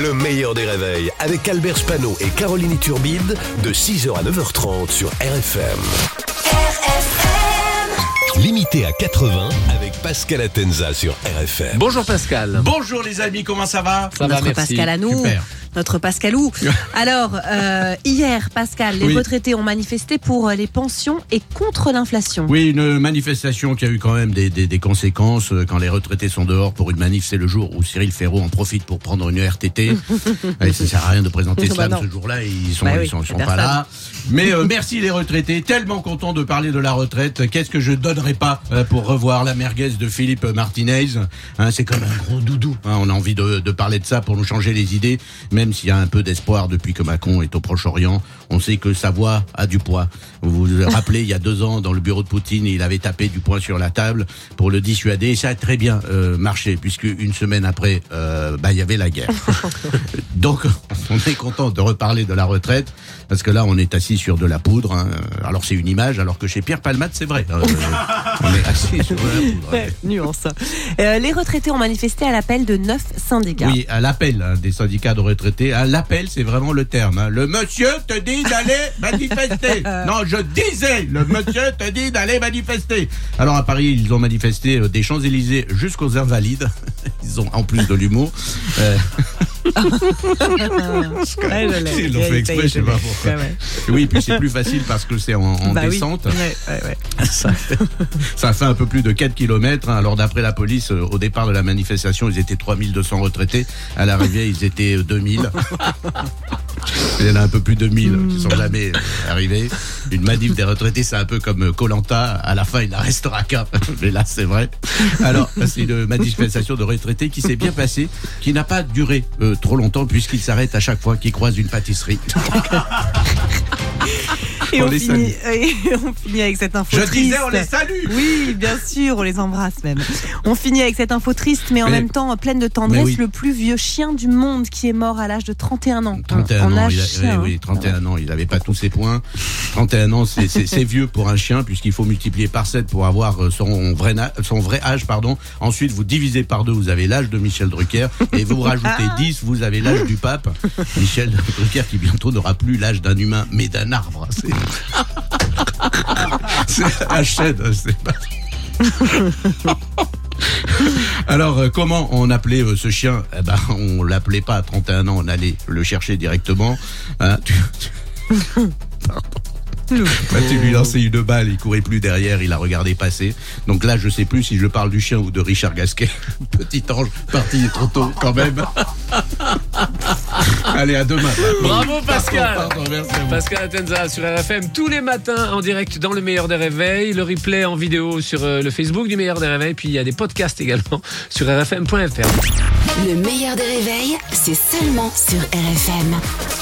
Le meilleur des réveils avec Albert Spano et Caroline Turbide de 6h à 9h30 sur RFM. Limité à 80 avec Pascal Atenza sur RFM. Bonjour Pascal. Bonjour les amis, comment ça va? Ça va, merci. Pascal à nous, Super. Notre Pascalou. Alors, euh, hier, Pascal, les Oui. retraités ont manifesté pour euh, les pensions et contre l'inflation. Oui, une manifestation qui a eu quand même des, des- des conséquences. Euh, Quand les retraités sont dehors pour une manif, c'est le jour où Cyril Ferraud en profite pour prendre une RTT. Et ça sert à rien de présenter Bah non. ce jour-là, ils sont, Bah ils sont, ils sont pas là. Mais euh, merci les retraités, tellement content de parler de la retraite. Qu'est-ce que je donnerais pas pour revoir la merguez de Philippe Martinez Hein, C'est comme un gros doudou. hein. on a envie de, de parler de ça pour nous changer les idées, même s'il y a un peu d'espoir depuis que Macron est au Proche-Orient. On sait que sa voix a du poids. Vous vous rappelez, il y a deux ans, dans le bureau de Poutine, il avait tapé du poing sur la table pour le dissuader. Et ça a très bien euh, marché, puisque une semaine après, euh, bah, il y avait la guerre. Donc, on est content de reparler de la retraite, parce que là, on est assis sur de la poudre. hein. Alors, c'est une image, alors que chez Pierre Palmade, c'est vrai. Euh, Ouais, nuance. Euh, les retraités ont manifesté à l'appel de neuf syndicats. Oui, à l'appel hein, des syndicats de retraités. À l'appel, c'est vraiment le terme. hein. Le monsieur te dit d'aller manifester. non, je disais, le monsieur te dit d'aller manifester. Alors à Paris, ils ont manifesté euh, des Champs-Élysées jusqu'aux Invalides. Ils ont en plus de l'humour. Euh. Ils l'ont fait exprès, je sais pas pourquoi. Oui, puis c'est plus facile parce que c'est en, en Bah oui. descente. Ouais, ouais, ouais. Ça, ça fait un peu plus de 4 km. Alors d'après la police, euh, au départ de la manifestation, ils étaient 3200 retraités. À l'arrivée, ils étaient euh, 2000. Il y en a un peu plus de 1000 qui sont jamais euh, arrivés. Une manif des retraités, c'est un peu comme Colanta. À la fin, il n'en restera qu'un. Mais là, c'est vrai. Alors, c'est une manifestation de retraités qui s'est bien passée, qui n'a pas duré euh, trop longtemps puisqu'il s'arrête à chaque fois qu'il croise une pâtisserie. Et On on, les finit, et on finit avec cette info Je triste. disais, on les salue Oui, bien sûr, on les embrasse même. On finit avec cette info triste, mais en Mais- même temps pleine de tendresse, oui. le plus vieux chien du monde qui est mort à l'âge de 31 ans. 31 En ans, âge il a, chien, oui, oui, hein. 31 ans, il n'avait pas tous ses points. 31 ans, c'est- vieux pour un chien puisqu'il faut multiplier par 7 pour avoir euh, son vrai, na- son vrai âge. pardon. Ensuite, vous divisez par 2, vous avez l'âge de Michel Drucker et vous rajoutez 10, vous avez l'âge du pape. Michel Drucker qui bientôt n'aura plus l'âge d'un humain mais d'un arbre. C'est c'est chêne, c'est pas... Alors, euh, comment on appelait euh, ce chien? Eh ben, On l'appelait pas à 31 ans, on allait le chercher directement. Hein, tu, tu- Bah, tu lui lançais une balle, il courait plus derrière, il a regardé passer. Donc là, je sais plus si je parle du chien ou de Richard Gasquet. Petit ange, parti trop tôt quand même. Allez, à demain. Bravo Pascal. Pardon, pardon, merci à vous. Pascal Atenza sur RFM tous les matins en direct dans le meilleur des réveils, le replay en vidéo sur euh, le Facebook du meilleur des réveils, puis il y a des podcasts également sur rfm.fr. Le meilleur des réveils, c'est seulement sur RFM.